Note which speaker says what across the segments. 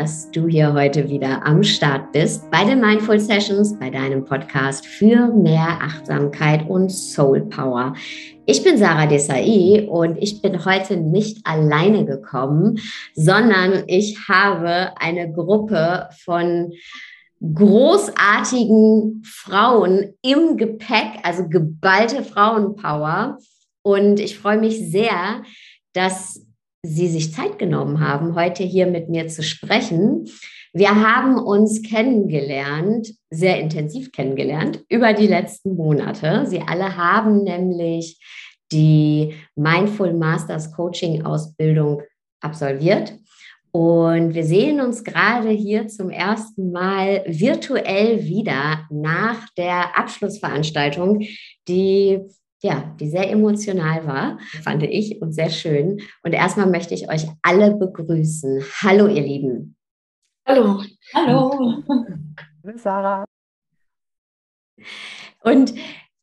Speaker 1: Dass du hier heute wieder am Start bist bei den Mindful Sessions, bei deinem Podcast für mehr Achtsamkeit und Soul Power. Ich bin Sarah Desai und ich bin heute nicht alleine gekommen, sondern ich habe eine Gruppe von großartigen Frauen im Gepäck, also geballte Frauenpower. Und ich freue mich sehr, dass Sie sich Zeit genommen haben, heute hier mit mir zu sprechen. Wir haben uns kennengelernt, sehr intensiv kennengelernt, über die letzten Monate. Sie alle haben nämlich die Mindful Masters Coaching Ausbildung absolviert. Und wir sehen uns gerade hier zum ersten Mal virtuell wieder nach der Abschlussveranstaltung, die ja, die sehr emotional war, fand ich und sehr schön. Und erstmal möchte ich euch alle begrüßen. Hallo, ihr Lieben.
Speaker 2: Hallo. Hallo.
Speaker 3: Hallo, Sarah.
Speaker 1: Und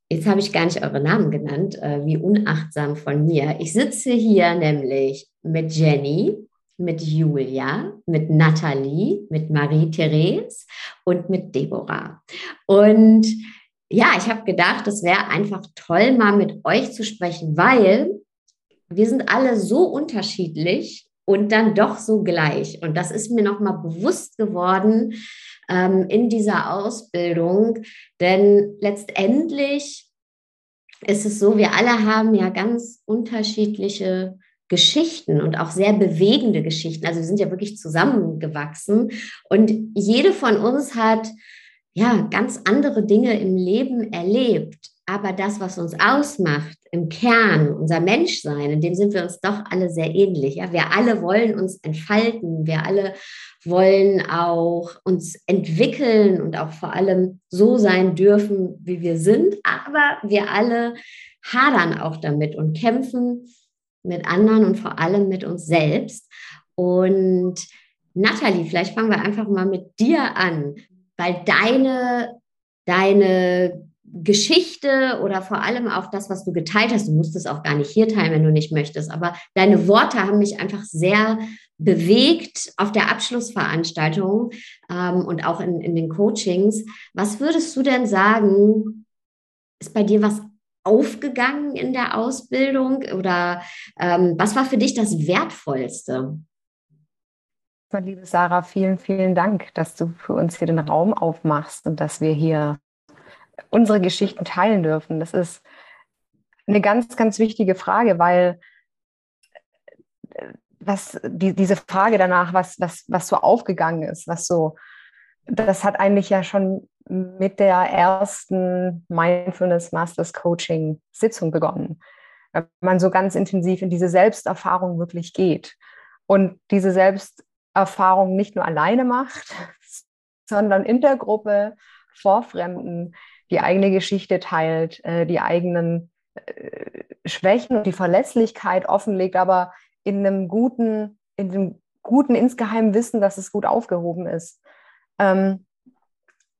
Speaker 1: jetzt habe ich gar nicht eure Namen genannt, äh, wie unachtsam von mir. Ich sitze hier nämlich mit Jenny, mit Julia, mit Nathalie, mit Marie-Therese und mit Deborah. Und ja, ich habe gedacht, es wäre einfach toll, mal mit euch zu sprechen, weil wir sind alle so unterschiedlich und dann doch so gleich. Und das ist mir nochmal bewusst geworden ähm, in dieser Ausbildung, denn letztendlich ist es so, wir alle haben ja ganz unterschiedliche Geschichten und auch sehr bewegende Geschichten. Also wir sind ja wirklich zusammengewachsen und jede von uns hat ja, ganz andere Dinge im Leben erlebt. Aber das, was uns ausmacht, im Kern, unser Menschsein, in dem sind wir uns doch alle sehr ähnlich. Ja? Wir alle wollen uns entfalten, wir alle wollen auch uns entwickeln und auch vor allem so sein dürfen, wie wir sind. Aber wir alle hadern auch damit und kämpfen mit anderen und vor allem mit uns selbst. Und Nathalie, vielleicht fangen wir einfach mal mit dir an weil deine, deine Geschichte oder vor allem auch das, was du geteilt hast, du musst es auch gar nicht hier teilen, wenn du nicht möchtest, aber deine Worte haben mich einfach sehr bewegt auf der Abschlussveranstaltung ähm, und auch in, in den Coachings. Was würdest du denn sagen, ist bei dir was aufgegangen in der Ausbildung oder ähm, was war für dich das Wertvollste?
Speaker 3: Liebe Sarah, vielen, vielen Dank, dass du für uns hier den Raum aufmachst und dass wir hier unsere Geschichten teilen dürfen. Das ist eine ganz, ganz wichtige Frage, weil äh, was die, diese Frage danach, was, was, was so aufgegangen ist, was so, das hat eigentlich ja schon mit der ersten Mindfulness Masters Coaching Sitzung begonnen. Wenn man so ganz intensiv in diese Selbsterfahrung wirklich geht. Und diese Selbst Erfahrung nicht nur alleine macht, sondern in der Gruppe vor Fremden die eigene Geschichte teilt, äh, die eigenen äh, Schwächen und die Verletzlichkeit offenlegt, aber in einem guten, in dem guten insgeheimen Wissen, dass es gut aufgehoben ist. Ähm,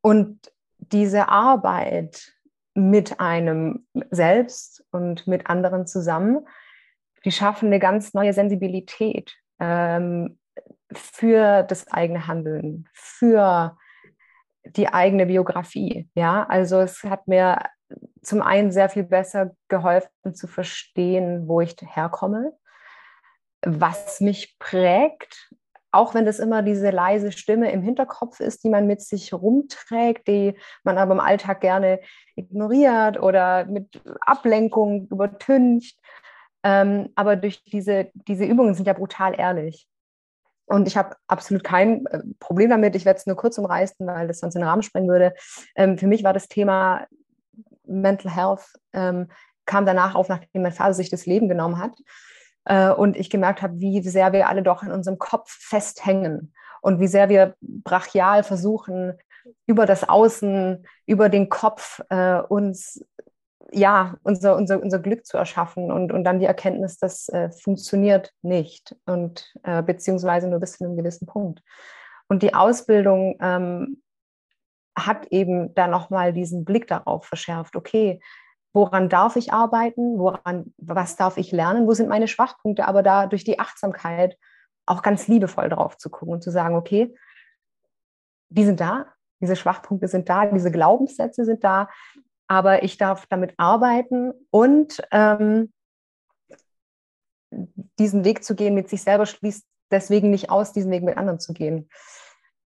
Speaker 3: und diese Arbeit mit einem selbst und mit anderen zusammen, die schaffen eine ganz neue Sensibilität. Ähm, für das eigene Handeln, für die eigene Biografie. Ja, also es hat mir zum einen sehr viel besser geholfen zu verstehen, wo ich herkomme, was mich prägt, auch wenn das immer diese leise Stimme im Hinterkopf ist, die man mit sich rumträgt, die man aber im Alltag gerne ignoriert oder mit Ablenkung übertüncht. Ähm, aber durch diese, diese Übungen sind ja brutal ehrlich. Und ich habe absolut kein äh, Problem damit. Ich werde es nur kurz umreißen, weil das sonst den Rahmen sprengen würde. Ähm, für mich war das Thema Mental Health, ähm, kam danach auf, nachdem mein Vater sich das Leben genommen hat. Äh, und ich gemerkt habe, wie sehr wir alle doch in unserem Kopf festhängen und wie sehr wir brachial versuchen, über das Außen, über den Kopf äh, uns ja, unser, unser, unser Glück zu erschaffen und, und dann die Erkenntnis, das äh, funktioniert nicht und äh, beziehungsweise nur bis zu einem gewissen Punkt. Und die Ausbildung ähm, hat eben da nochmal diesen Blick darauf verschärft, okay, woran darf ich arbeiten, woran, was darf ich lernen, wo sind meine Schwachpunkte, aber da durch die Achtsamkeit auch ganz liebevoll drauf zu gucken und zu sagen, okay, die sind da, diese Schwachpunkte sind da, diese Glaubenssätze sind da, aber ich darf damit arbeiten und ähm, diesen Weg zu gehen mit sich selber schließt deswegen nicht aus, diesen Weg mit anderen zu gehen.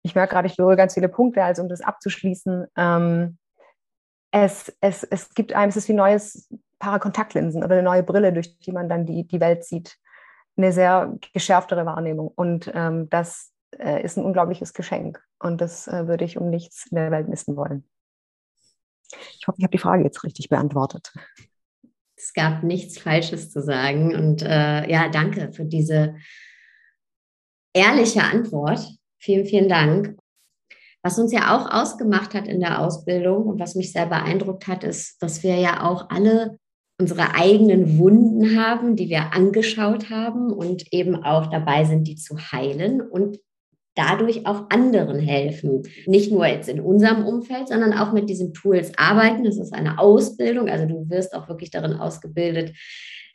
Speaker 3: Ich merke gerade, ich berühre ganz viele Punkte, also um das abzuschließen. Ähm, es, es, es gibt einem, es ist wie neues Paar Kontaktlinsen oder eine neue Brille, durch die man dann die, die Welt sieht. Eine sehr geschärftere Wahrnehmung. Und ähm, das äh, ist ein unglaubliches Geschenk. Und das äh, würde ich um nichts in der Welt missen wollen. Ich hoffe, ich habe die Frage jetzt richtig beantwortet.
Speaker 1: Es gab nichts Falsches zu sagen. Und äh, ja, danke für diese ehrliche Antwort. Vielen, vielen Dank. Was uns ja auch ausgemacht hat in der Ausbildung und was mich sehr beeindruckt hat, ist, dass wir ja auch alle unsere eigenen Wunden haben, die wir angeschaut haben und eben auch dabei sind, die zu heilen und dadurch auch anderen helfen. Nicht nur jetzt in unserem Umfeld, sondern auch mit diesen Tools arbeiten. Das ist eine Ausbildung, also du wirst auch wirklich darin ausgebildet,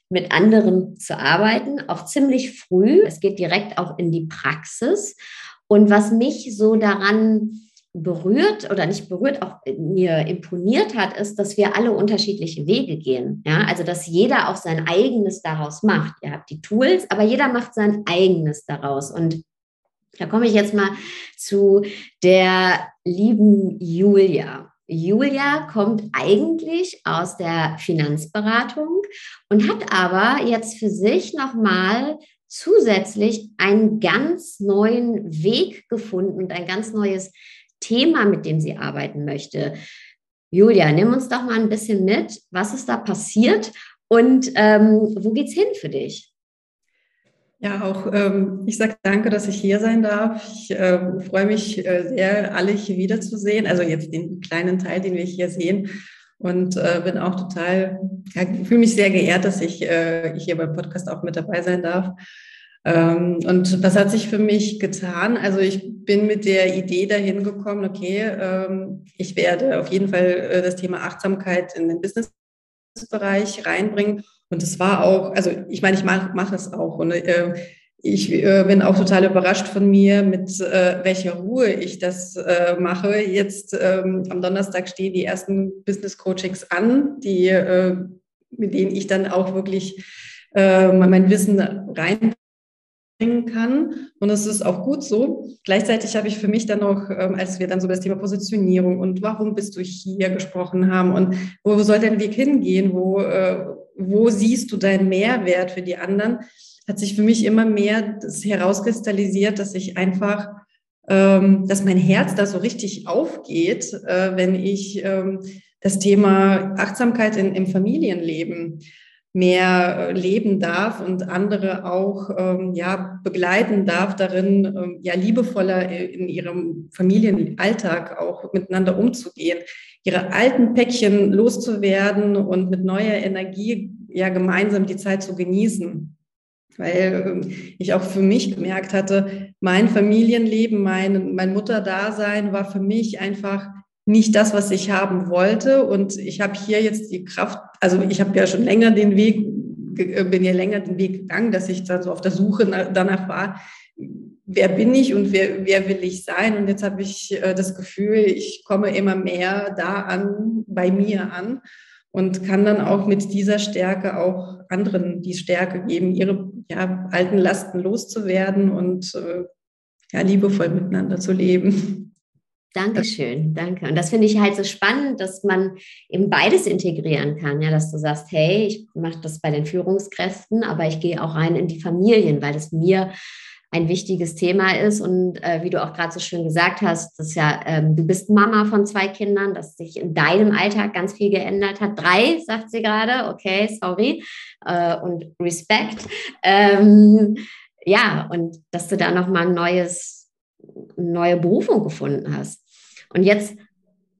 Speaker 1: mit anderen zu arbeiten, auch ziemlich früh. Es geht direkt auch in die Praxis. Und was mich so daran berührt oder nicht berührt, auch mir imponiert hat, ist, dass wir alle unterschiedliche Wege gehen. Ja, also dass jeder auch sein eigenes daraus macht. Ihr habt die Tools, aber jeder macht sein eigenes daraus. Und da komme ich jetzt mal zu der lieben Julia. Julia kommt eigentlich aus der Finanzberatung und hat aber jetzt für sich nochmal zusätzlich einen ganz neuen Weg gefunden und ein ganz neues Thema, mit dem sie arbeiten möchte. Julia, nimm uns doch mal ein bisschen mit. Was ist da passiert und ähm, wo geht's hin für dich?
Speaker 2: Ja, auch ähm, ich sage danke, dass ich hier sein darf. Ich äh, freue mich äh, sehr, alle hier wiederzusehen. Also jetzt den kleinen Teil, den wir hier sehen. Und äh, bin auch total, ja, fühle mich sehr geehrt, dass ich äh, hier beim Podcast auch mit dabei sein darf. Ähm, und was hat sich für mich getan? Also ich bin mit der Idee dahin gekommen, okay, ähm, ich werde auf jeden Fall äh, das Thema Achtsamkeit in den Businessbereich reinbringen und es war auch, also ich meine, ich mache mach es auch. Und äh, ich äh, bin auch total überrascht von mir, mit äh, welcher Ruhe ich das äh, mache. Jetzt ähm, am Donnerstag stehen die ersten Business Coachings an, die, äh, mit denen ich dann auch wirklich äh, mein Wissen rein kann. Und es ist auch gut so. Gleichzeitig habe ich für mich dann noch, ähm, als wir dann so das Thema Positionierung und warum bist du hier gesprochen haben und wo soll dein Weg hingehen, wo, äh, wo siehst du deinen Mehrwert für die anderen, hat sich für mich immer mehr das herauskristallisiert, dass ich einfach, ähm, dass mein Herz da so richtig aufgeht, äh, wenn ich ähm, das Thema Achtsamkeit in, im Familienleben mehr äh, leben darf und andere auch ähm, ja, begleiten darf darin, ähm, ja, liebevoller in ihrem Familienalltag auch miteinander umzugehen, ihre alten Päckchen loszuwerden und mit neuer Energie ja gemeinsam die Zeit zu genießen. Weil ähm, ich auch für mich gemerkt hatte, mein Familienleben, mein, mein Mutterdasein war für mich einfach nicht das, was ich haben wollte. Und ich habe hier jetzt die Kraft, also ich habe ja schon länger den Weg, äh, bin ja länger den Weg gegangen, dass ich dann so auf der Suche danach war, wer bin ich und wer, wer will ich sein? Und jetzt habe ich äh, das Gefühl, ich komme immer mehr da an, bei mir an und kann dann auch mit dieser Stärke auch anderen die Stärke geben, ihre ja, alten Lasten loszuwerden und äh, ja, liebevoll miteinander zu leben.
Speaker 1: Dankeschön, danke. Und das finde ich halt so spannend, dass man eben beides integrieren kann, ja, dass du sagst, hey, ich mache das bei den Führungskräften, aber ich gehe auch rein in die Familien, weil es mir ein wichtiges Thema ist. Und äh, wie du auch gerade so schön gesagt hast, dass ja, ähm, du bist Mama von zwei Kindern, dass sich in deinem Alltag ganz viel geändert hat. Drei, sagt sie gerade, okay, sorry. Äh, und Respekt. Ähm, ja, und dass du da nochmal ein neues, neue Berufung gefunden hast. Und jetzt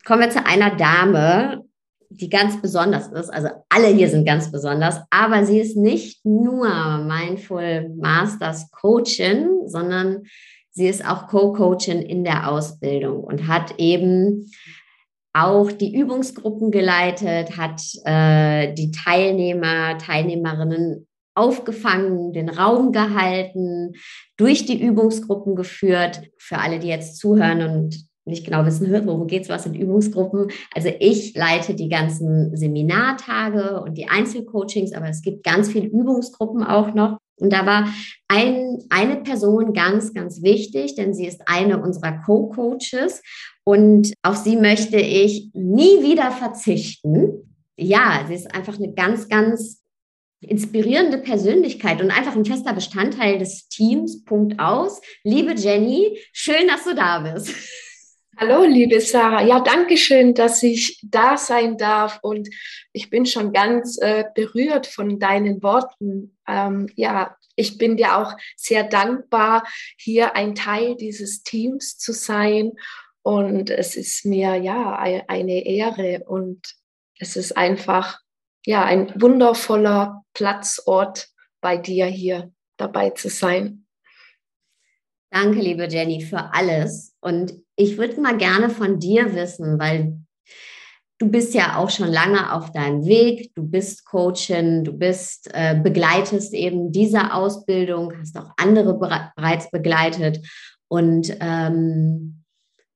Speaker 1: kommen wir zu einer Dame, die ganz besonders ist. Also alle hier sind ganz besonders, aber sie ist nicht nur Mindful Masters Coachin, sondern sie ist auch Co-Coachin in der Ausbildung und hat eben auch die Übungsgruppen geleitet, hat äh, die Teilnehmer, Teilnehmerinnen aufgefangen, den Raum gehalten, durch die Übungsgruppen geführt. Für alle, die jetzt zuhören und nicht genau wissen, worum geht es, was sind Übungsgruppen. Also ich leite die ganzen Seminartage und die Einzelcoachings, aber es gibt ganz viele Übungsgruppen auch noch. Und da war ein, eine Person ganz, ganz wichtig, denn sie ist eine unserer Co-Coaches und auf sie möchte ich nie wieder verzichten. Ja, sie ist einfach eine ganz, ganz inspirierende Persönlichkeit und einfach ein fester Bestandteil des Teams. Punkt aus. Liebe Jenny, schön, dass du da bist.
Speaker 4: Hallo, liebe Sarah. Ja, danke schön, dass ich da sein darf und ich bin schon ganz äh, berührt von deinen Worten. Ähm, ja, ich bin dir auch sehr dankbar, hier ein Teil dieses Teams zu sein und es ist mir ja eine Ehre und es ist einfach ja ein wundervoller Platzort bei dir hier dabei zu sein.
Speaker 1: Danke, liebe Jenny, für alles. Und ich würde mal gerne von dir wissen, weil du bist ja auch schon lange auf deinem Weg, du bist Coachin, du bist, äh, begleitest eben diese Ausbildung, hast auch andere bereits begleitet. Und ähm,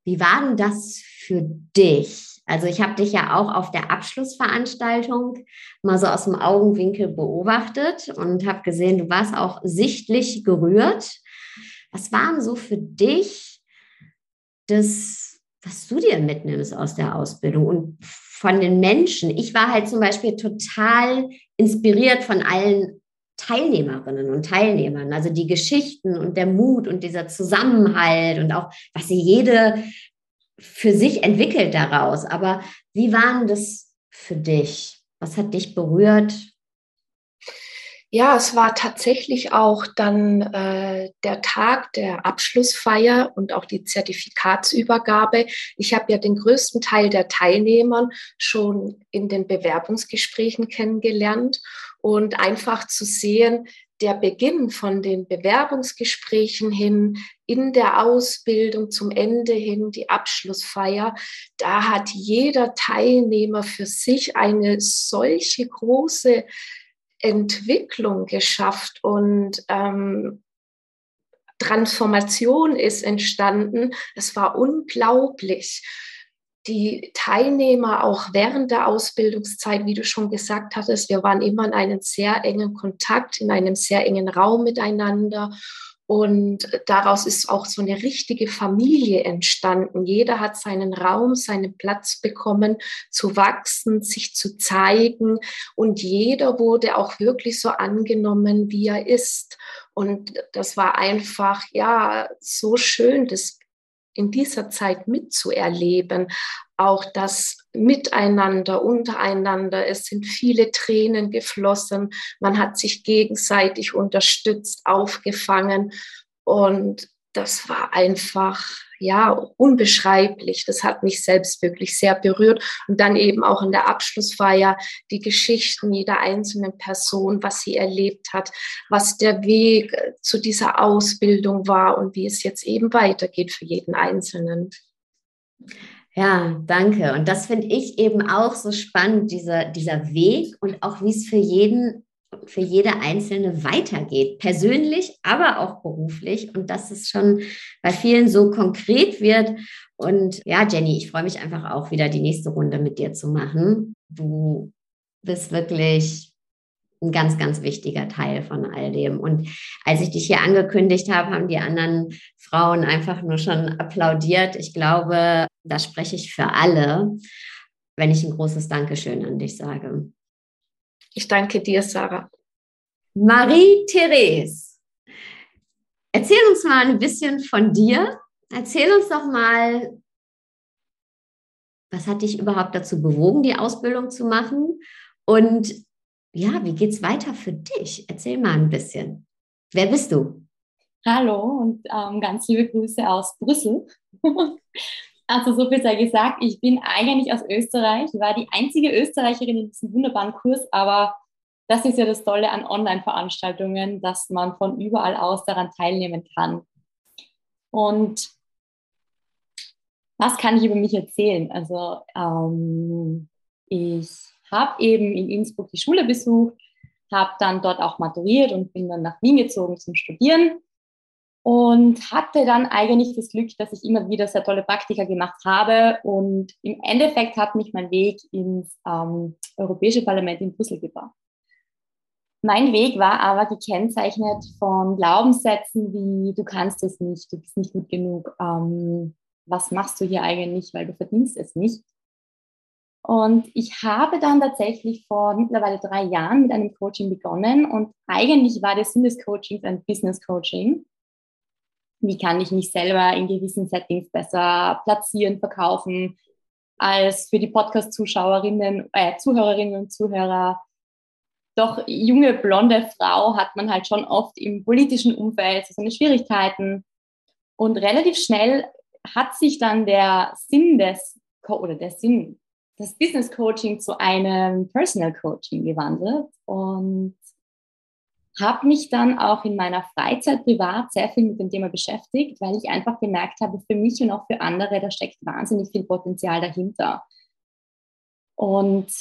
Speaker 1: wie war denn das für dich? Also ich habe dich ja auch auf der Abschlussveranstaltung mal so aus dem Augenwinkel beobachtet und habe gesehen, du warst auch sichtlich gerührt. Was waren so für dich das, was du dir mitnimmst aus der Ausbildung und von den Menschen? Ich war halt zum Beispiel total inspiriert von allen Teilnehmerinnen und Teilnehmern, also die Geschichten und der Mut und dieser Zusammenhalt und auch, was sie jede für sich entwickelt daraus. Aber wie waren das für dich? Was hat dich berührt?
Speaker 4: Ja, es war tatsächlich auch dann äh, der Tag der Abschlussfeier und auch die Zertifikatsübergabe. Ich habe ja den größten Teil der Teilnehmern schon in den Bewerbungsgesprächen kennengelernt und einfach zu sehen, der Beginn von den Bewerbungsgesprächen hin, in der Ausbildung zum Ende hin, die Abschlussfeier, da hat jeder Teilnehmer für sich eine solche große Entwicklung geschafft und ähm, Transformation ist entstanden. Es war unglaublich. Die Teilnehmer auch während der Ausbildungszeit, wie du schon gesagt hattest, wir waren immer in einem sehr engen Kontakt, in einem sehr engen Raum miteinander. Und daraus ist auch so eine richtige Familie entstanden. Jeder hat seinen Raum, seinen Platz bekommen, zu wachsen, sich zu zeigen. Und jeder wurde auch wirklich so angenommen, wie er ist. Und das war einfach, ja, so schön, das in dieser Zeit mitzuerleben. Auch das Miteinander, untereinander. Es sind viele Tränen geflossen. Man hat sich gegenseitig unterstützt, aufgefangen. Und das war einfach, ja, unbeschreiblich. Das hat mich selbst wirklich sehr berührt. Und dann eben auch in der Abschlussfeier die Geschichten jeder einzelnen Person, was sie erlebt hat, was der Weg zu dieser Ausbildung war und wie es jetzt eben weitergeht für jeden Einzelnen.
Speaker 1: Ja, danke. Und das finde ich eben auch so spannend, dieser, dieser Weg und auch wie es für jeden, für jede Einzelne weitergeht. Persönlich, aber auch beruflich. Und dass es schon bei vielen so konkret wird. Und ja, Jenny, ich freue mich einfach auch wieder die nächste Runde mit dir zu machen. Du bist wirklich ein ganz, ganz wichtiger Teil von all dem. Und als ich dich hier angekündigt habe, haben die anderen Frauen einfach nur schon applaudiert. Ich glaube, da spreche ich für alle, wenn ich ein großes Dankeschön an dich sage.
Speaker 4: Ich danke dir, Sarah.
Speaker 1: Marie-Therese, erzähl uns mal ein bisschen von dir. Erzähl uns doch mal, was hat dich überhaupt dazu bewogen, die Ausbildung zu machen? Und ja, wie geht es weiter für dich? Erzähl mal ein bisschen. Wer bist du?
Speaker 5: Hallo und ähm, ganz liebe Grüße aus Brüssel. also so viel sei gesagt, ich bin eigentlich aus Österreich, war die einzige Österreicherin in diesem wunderbaren Kurs, aber das ist ja das Tolle an Online-Veranstaltungen, dass man von überall aus daran teilnehmen kann. Und was kann ich über mich erzählen? Also ähm, ich habe eben in Innsbruck die Schule besucht, habe dann dort auch maturiert und bin dann nach Wien gezogen zum Studieren und hatte dann eigentlich das Glück, dass ich immer wieder sehr tolle Praktika gemacht habe und im Endeffekt hat mich mein Weg ins ähm, Europäische Parlament in Brüssel gebracht. Mein Weg war aber gekennzeichnet von Glaubenssätzen wie du kannst es nicht, du bist nicht gut genug, ähm, was machst du hier eigentlich, weil du verdienst es nicht. Und ich habe dann tatsächlich vor mittlerweile drei Jahren mit einem Coaching begonnen und eigentlich war der Sinn des Coachings ein Business Coaching wie kann ich mich selber in gewissen Settings besser platzieren, verkaufen, als für die Podcast-Zuschauerinnen, äh, Zuhörerinnen und Zuhörer. Doch junge, blonde Frau hat man halt schon oft im politischen Umfeld so seine Schwierigkeiten. Und relativ schnell hat sich dann der Sinn des, oder der Sinn des Business Coaching zu einem Personal Coaching gewandelt. Und habe mich dann auch in meiner Freizeit privat sehr viel mit dem Thema beschäftigt, weil ich einfach gemerkt habe, für mich und auch für andere, da steckt wahnsinnig viel Potenzial dahinter. Und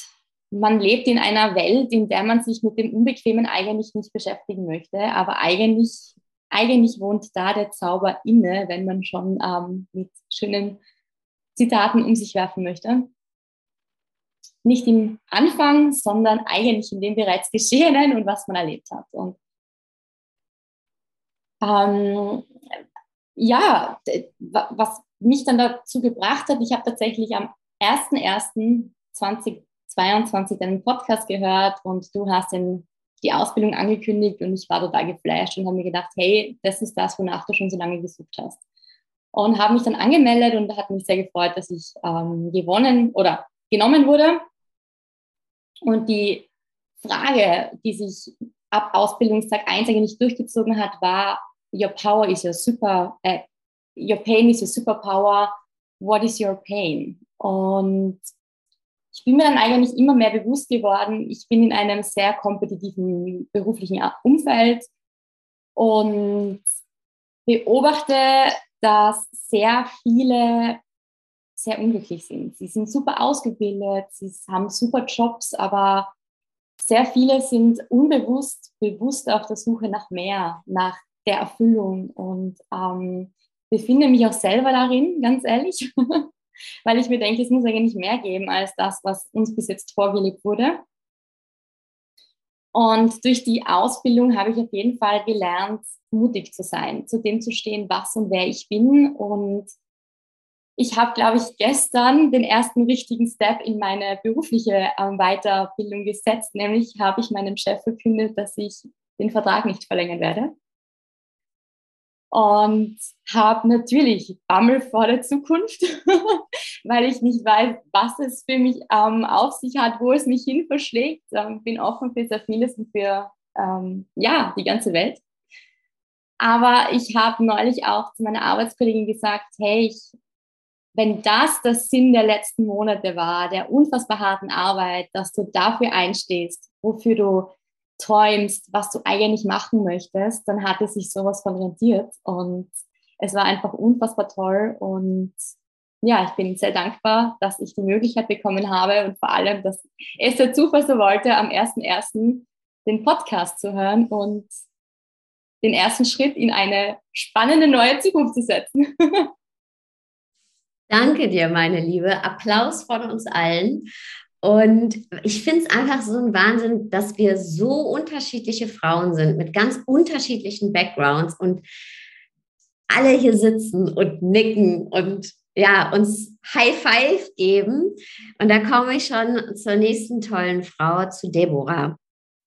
Speaker 5: man lebt in einer Welt, in der man sich mit dem Unbequemen eigentlich nicht beschäftigen möchte, aber eigentlich, eigentlich wohnt da der Zauber inne, wenn man schon ähm, mit schönen Zitaten um sich werfen möchte nicht im Anfang, sondern eigentlich in dem bereits Geschehenen und was man erlebt hat. Und ähm, ja, was mich dann dazu gebracht hat, ich habe tatsächlich am 01.01.2022 deinen Podcast gehört und du hast den, die Ausbildung angekündigt und ich war total geflasht und habe mir gedacht, hey, das ist das, wonach du schon so lange gesucht hast. Und habe mich dann angemeldet und hat mich sehr gefreut, dass ich ähm, gewonnen oder genommen wurde. Und die Frage, die sich ab Ausbildungstag 1 eigentlich durchgezogen hat, war, your power is your super, äh, your pain is your superpower, what is your pain? Und ich bin mir dann eigentlich immer mehr bewusst geworden, ich bin in einem sehr kompetitiven beruflichen Umfeld und beobachte, dass sehr viele sehr unglücklich sind. Sie sind super ausgebildet, sie haben super Jobs, aber sehr viele sind unbewusst, bewusst auf der Suche nach mehr, nach der Erfüllung und ähm, befinde mich auch selber darin, ganz ehrlich, weil ich mir denke, es muss eigentlich mehr geben als das, was uns bis jetzt vorgelegt wurde. Und durch die Ausbildung habe ich auf jeden Fall gelernt, mutig zu sein, zu dem zu stehen, was und wer ich bin und ich habe, glaube ich, gestern den ersten richtigen Step in meine berufliche ähm, Weiterbildung gesetzt. Nämlich habe ich meinem Chef verkündet, dass ich den Vertrag nicht verlängern werde. Und habe natürlich Bammel vor der Zukunft, weil ich nicht weiß, was es für mich ähm, auf sich hat, wo es mich hin verschlägt. Ähm, bin offen für sehr vieles und für ähm, ja, die ganze Welt. Aber ich habe neulich auch zu meiner Arbeitskollegin gesagt, hey, ich wenn das der Sinn der letzten Monate war, der unfassbar harten Arbeit, dass du dafür einstehst, wofür du träumst, was du eigentlich machen möchtest, dann hat es sich sowas von rentiert und es war einfach unfassbar toll und ja, ich bin sehr dankbar, dass ich die Möglichkeit bekommen habe und vor allem, dass es der Zufall so wollte, am 1.1. den Podcast zu hören und den ersten Schritt in eine spannende neue Zukunft zu setzen.
Speaker 1: Danke dir, meine Liebe. Applaus von uns allen. Und ich finde es einfach so ein Wahnsinn, dass wir so unterschiedliche Frauen sind mit ganz unterschiedlichen Backgrounds und alle hier sitzen und nicken und ja, uns High Five geben. Und da komme ich schon zur nächsten tollen Frau, zu Deborah.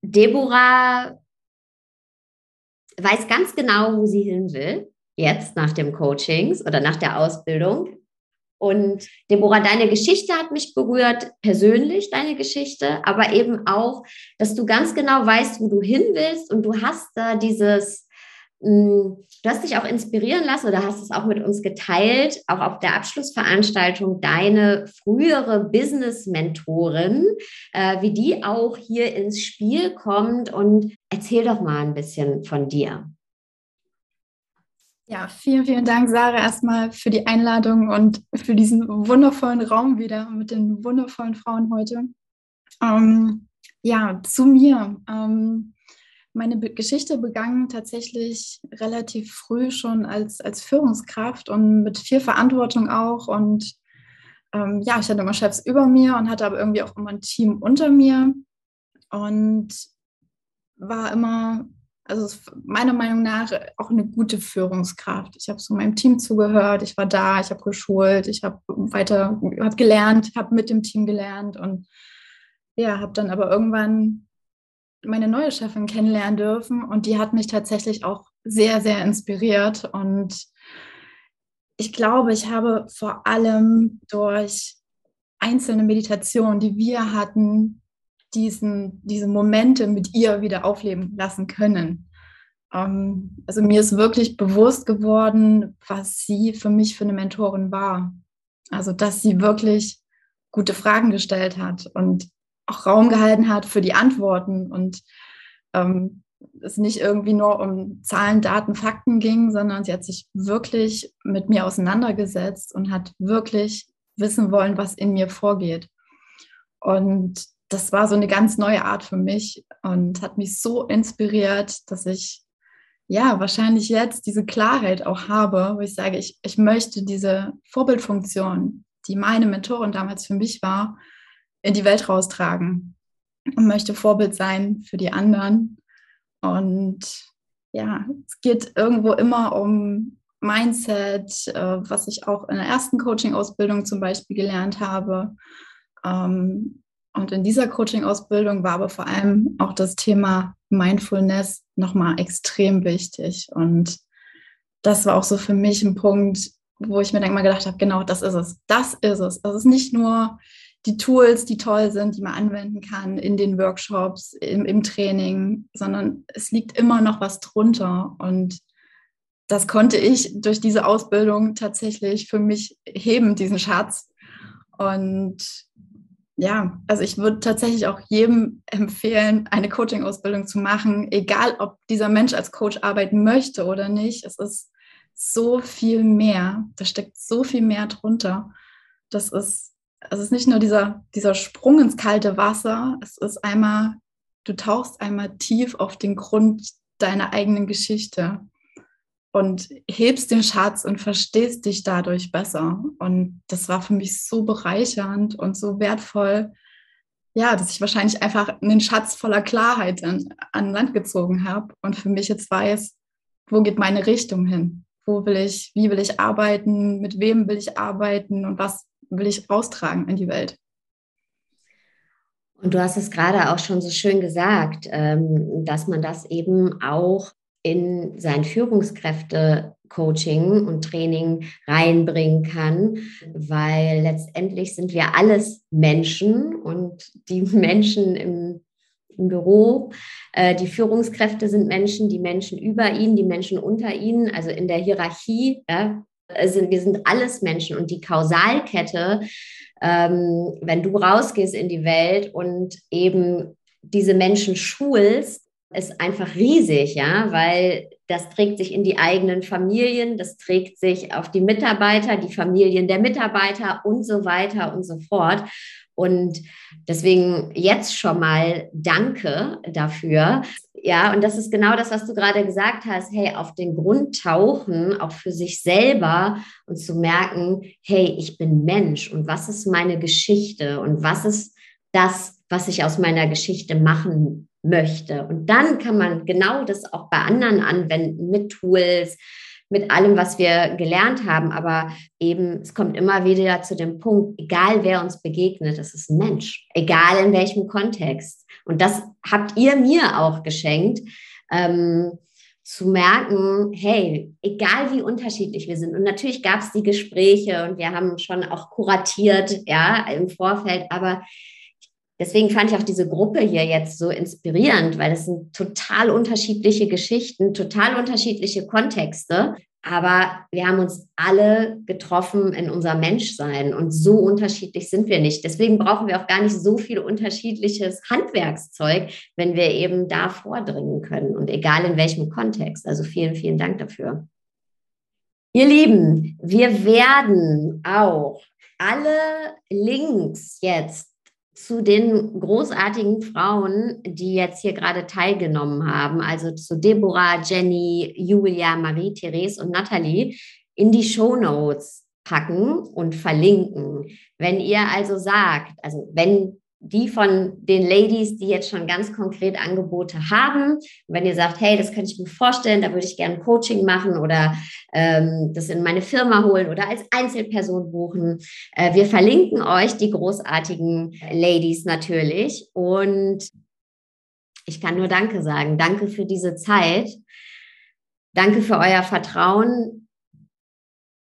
Speaker 1: Deborah weiß ganz genau, wo sie hin will, jetzt nach dem Coachings oder nach der Ausbildung. Und Deborah, deine Geschichte hat mich berührt, persönlich deine Geschichte, aber eben auch, dass du ganz genau weißt, wo du hin willst und du hast da dieses, hm, du hast dich auch inspirieren lassen oder hast es auch mit uns geteilt, auch auf der Abschlussveranstaltung, deine frühere Business-Mentorin, äh, wie die auch hier ins Spiel kommt. Und erzähl doch mal ein bisschen von dir.
Speaker 6: Ja, vielen, vielen Dank, Sarah, erstmal für die Einladung und für diesen wundervollen Raum wieder mit den wundervollen Frauen heute. Ähm, Ja, zu mir. Ähm, meine Be Geschichte begann tatsächlich relativ früh schon als, als Führungskraft und mit viel Verantwortung auch. Und ähm, ja, ich hatte immer Chefs über mir und hatte aber irgendwie auch immer ein Team unter mir und war immer, also meiner Meinung nach, auch eine gute Führungskraft. Ich habe so meinem Team zugehört, ich war da, ich habe geschult, ich habe weiter, habe gelernt, habe mit dem Team gelernt und ja, habe dann aber irgendwann meine neue Chefin kennenlernen dürfen und die hat mich tatsächlich auch sehr, sehr inspiriert. Und ich glaube, ich habe vor allem durch einzelne Meditationen, die wir hatten, diesen, diese Momente mit ihr wieder aufleben lassen können. Ähm, also mir ist wirklich bewusst geworden, was sie für mich für eine Mentorin war. Also dass sie wirklich gute Fragen gestellt hat und auch Raum gehalten hat für die Antworten und ähm, es nicht irgendwie nur um Zahlen, Daten, Fakten ging, sondern sie hat sich wirklich mit mir auseinandergesetzt und hat wirklich wissen wollen, was in mir vorgeht. Und das war so eine ganz neue Art für mich und hat mich so inspiriert, dass ich ja wahrscheinlich jetzt diese Klarheit auch habe, wo ich sage, ich, ich möchte diese Vorbildfunktion, die meine Mentorin damals für mich war, in die Welt raustragen und möchte Vorbild sein für die anderen. Und ja, es geht irgendwo immer um Mindset, äh, was ich auch in der ersten Coaching-Ausbildung zum Beispiel gelernt habe. Ähm, und in dieser Coaching-Ausbildung war aber vor allem auch das Thema Mindfulness nochmal extrem wichtig. Und das war auch so für mich ein Punkt, wo ich mir dann mal gedacht habe, genau, das ist es. Das ist es. Das ist nicht nur die Tools, die toll sind, die man anwenden kann in den Workshops, im, im Training, sondern es liegt immer noch was drunter. Und das konnte ich durch diese Ausbildung tatsächlich für mich heben, diesen Schatz. Und ja, also ich würde tatsächlich auch jedem empfehlen, eine Coaching-Ausbildung zu machen, egal ob dieser Mensch als Coach arbeiten möchte oder nicht. Es ist so viel mehr, da steckt so viel mehr drunter. Das ist es ist nicht nur dieser, dieser Sprung ins kalte Wasser, es ist einmal, du tauchst einmal tief auf den Grund deiner eigenen Geschichte und hebst den Schatz und verstehst dich dadurch besser. Und das war für mich so bereichernd und so wertvoll, ja, dass ich wahrscheinlich einfach einen Schatz voller Klarheit an, an Land gezogen habe und für mich jetzt weiß, wo geht meine Richtung hin? Wo will ich, wie will ich arbeiten? Mit wem will ich arbeiten? Und was will ich austragen in die Welt.
Speaker 1: Und du hast es gerade auch schon so schön gesagt, ähm, dass man das eben auch in sein Führungskräfte-Coaching und Training reinbringen kann, weil letztendlich sind wir alles Menschen und die Menschen im, im Büro, äh, die Führungskräfte sind Menschen, die Menschen über ihnen, die Menschen unter ihnen, also in der Hierarchie, ja, also wir sind alles Menschen. Und die Kausalkette, ähm, wenn du rausgehst in die Welt und eben diese Menschen schulst, ist einfach riesig, ja, weil das trägt sich in die eigenen Familien, das trägt sich auf die Mitarbeiter, die Familien der Mitarbeiter und so weiter und so fort. Und deswegen jetzt schon mal Danke dafür. Ja, und das ist genau das, was du gerade gesagt hast. Hey, auf den Grund tauchen, auch für sich selber und zu merken, hey, ich bin Mensch und was ist meine Geschichte und was ist das, was ich aus meiner Geschichte machen möchte. Und dann kann man genau das auch bei anderen anwenden mit Tools, mit allem, was wir gelernt haben. Aber eben, es kommt immer wieder zu dem Punkt, egal wer uns begegnet, es ist ein Mensch, egal in welchem Kontext. Und das habt ihr mir auch geschenkt. Ähm, zu merken, hey, egal wie unterschiedlich wir sind, und natürlich gab es die Gespräche und wir haben schon auch kuratiert, ja, im Vorfeld, aber deswegen fand ich auch diese Gruppe hier jetzt so inspirierend, weil es sind total unterschiedliche Geschichten, total unterschiedliche Kontexte. Aber wir haben uns alle getroffen in unser Menschsein und so unterschiedlich sind wir nicht. Deswegen brauchen wir auch gar nicht so viel unterschiedliches Handwerkszeug, wenn wir eben da vordringen können und egal in welchem Kontext. Also vielen, vielen Dank dafür. Ihr Lieben, wir werden auch alle Links jetzt zu den großartigen Frauen, die jetzt hier gerade teilgenommen haben, also zu Deborah, Jenny, Julia, Marie, Therese und Nathalie, in die Show Notes packen und verlinken. Wenn ihr also sagt, also wenn die von den Ladies, die jetzt schon ganz konkret Angebote haben. wenn ihr sagt, hey, das könnte ich mir vorstellen, da würde ich gerne Coaching machen oder ähm, das in meine Firma holen oder als Einzelperson buchen. Äh, wir verlinken euch die großartigen Ladies natürlich. Und ich kann nur Danke sagen. Danke für diese Zeit. Danke für euer Vertrauen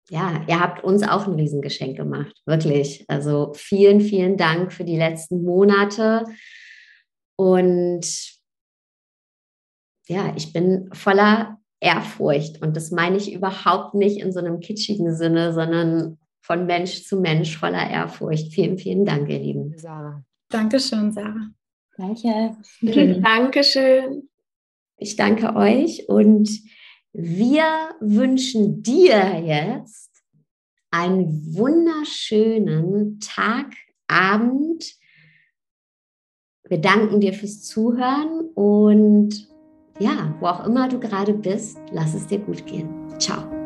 Speaker 1: ja, ihr habt uns auch ein Riesengeschenk gemacht, wirklich. Also vielen, vielen Dank für die letzten Monate. Und ja, ich bin voller Ehrfurcht und das meine ich überhaupt nicht in so einem kitschigen Sinne, sondern von Mensch zu Mensch voller Ehrfurcht. Vielen, vielen Dank, ihr Lieben.
Speaker 6: Sarah. Dankeschön, Sarah.
Speaker 5: Danke.
Speaker 4: Dankeschön.
Speaker 1: Ich danke euch und wir wünschen dir jetzt einen wunderschönen Tag, Abend. Wir danken dir fürs Zuhören und ja, wo auch immer du gerade bist, lass es dir gut gehen. Ciao.